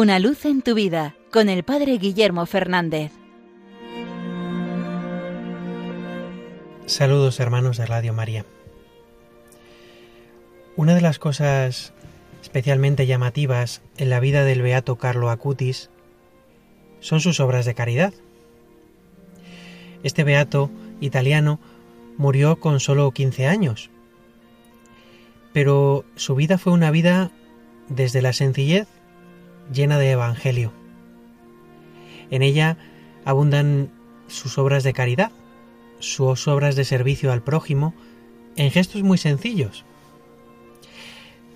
Una luz en tu vida con el Padre Guillermo Fernández. Saludos hermanos de Radio María. Una de las cosas especialmente llamativas en la vida del beato Carlo Acutis son sus obras de caridad. Este beato italiano murió con solo 15 años, pero su vida fue una vida desde la sencillez llena de evangelio. En ella abundan sus obras de caridad, sus obras de servicio al prójimo, en gestos muy sencillos,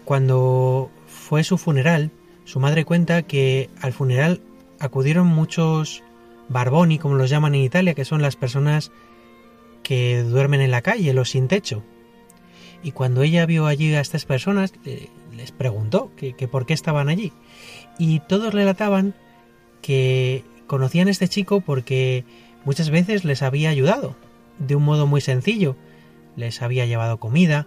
cuando fue su funeral, su madre cuenta que al funeral acudieron muchos barboni, como los llaman en Italia, que son las personas que duermen en la calle, los sin techo. Y cuando ella vio allí a estas personas, les preguntó que, por qué estaban allí. Y todos relataban que conocían a este chico porque muchas veces les había ayudado, de un modo muy sencillo. Les había llevado comida.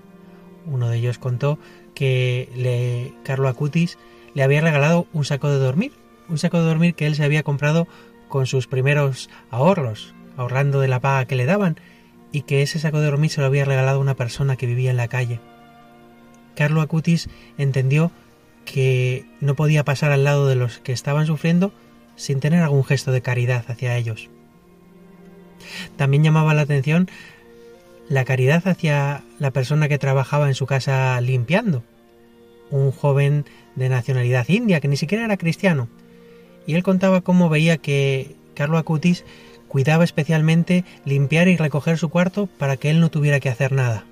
Uno de ellos contó que le, Carlo Acutis le había regalado un saco de dormir, un saco de dormir que él se había comprado con sus primeros ahorros, ahorrando de la paga que le daban, y que ese saco de dormir se lo había regalado una persona que vivía en la calle. Carlo Acutis entendió que no podía pasar al lado de los que estaban sufriendo sin tener algún gesto de caridad hacia ellos. También llamaba la atención la caridad hacia la persona que trabajaba en su casa limpiando, un joven de nacionalidad india que ni siquiera era cristiano, y él contaba cómo veía que Carlo Acutis cuidaba especialmente limpiar y recoger su cuarto para que él no tuviera que hacer nada.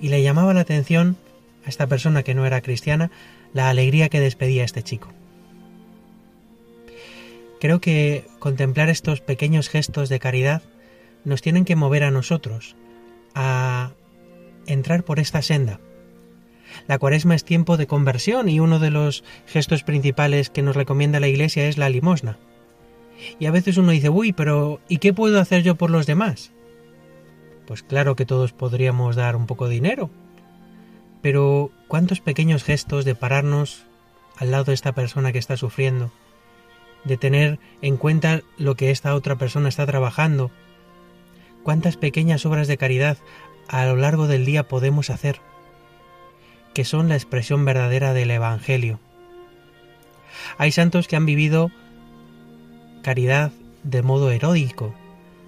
Y le llamaba la atención a esta persona que no era cristiana la alegría que despedía este chico. Creo que contemplar estos pequeños gestos de caridad nos tienen que mover a nosotros a entrar por esta senda. La cuaresma es tiempo de conversión y uno de los gestos principales que nos recomienda la Iglesia es la limosna. Y a veces uno dice, uy, pero ¿y qué puedo hacer yo por los demás? Pues claro que todos podríamos dar un poco de dinero. Pero ¿cuántos pequeños gestos de pararnos al lado de esta persona que está sufriendo? De tener en cuenta lo que esta otra persona está trabajando, cuántas pequeñas obras de caridad a lo largo del día podemos hacer, que son la expresión verdadera del Evangelio. Hay santos que han vivido caridad de modo heroico,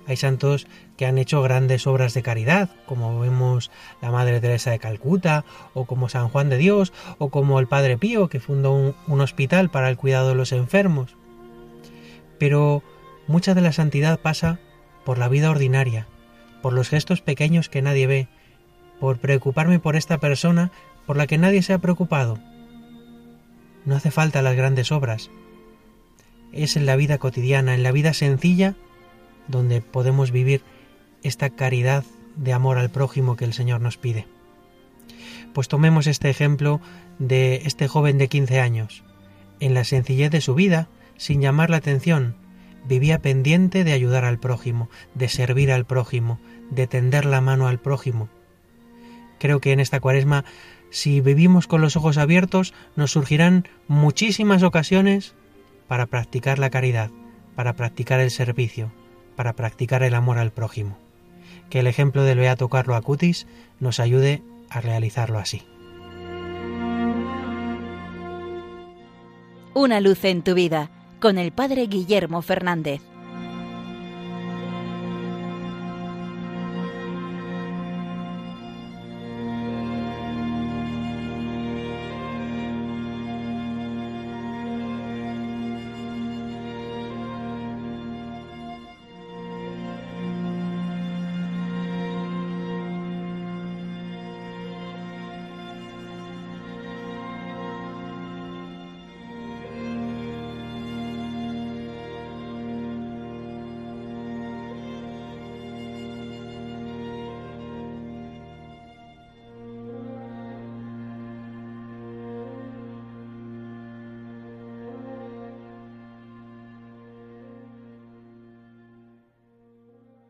hay santos que han hecho grandes obras de caridad, como vemos la Madre Teresa de Calcuta, o como San Juan de Dios, o como el Padre Pío, que fundó un, un hospital para el cuidado de los enfermos. Pero mucha de la santidad pasa por la vida ordinaria, por los gestos pequeños que nadie ve, por preocuparme por esta persona por la que nadie se ha preocupado. No hace falta las grandes obras. Es en la vida cotidiana, en la vida sencilla, donde podemos vivir esta caridad de amor al prójimo que el Señor nos pide. Pues tomemos este ejemplo de este joven de 15 años. En la sencillez de su vida, sin llamar la atención, vivía pendiente de ayudar al prójimo, de servir al prójimo, de tender la mano al prójimo. Creo que en esta cuaresma, si vivimos con los ojos abiertos, nos surgirán muchísimas ocasiones para practicar la caridad, para practicar el servicio, para practicar el amor al prójimo. Que el ejemplo del Beato Carlo Acutis nos ayude a realizarlo así. Una luz en tu vida con el Padre Guillermo Fernández.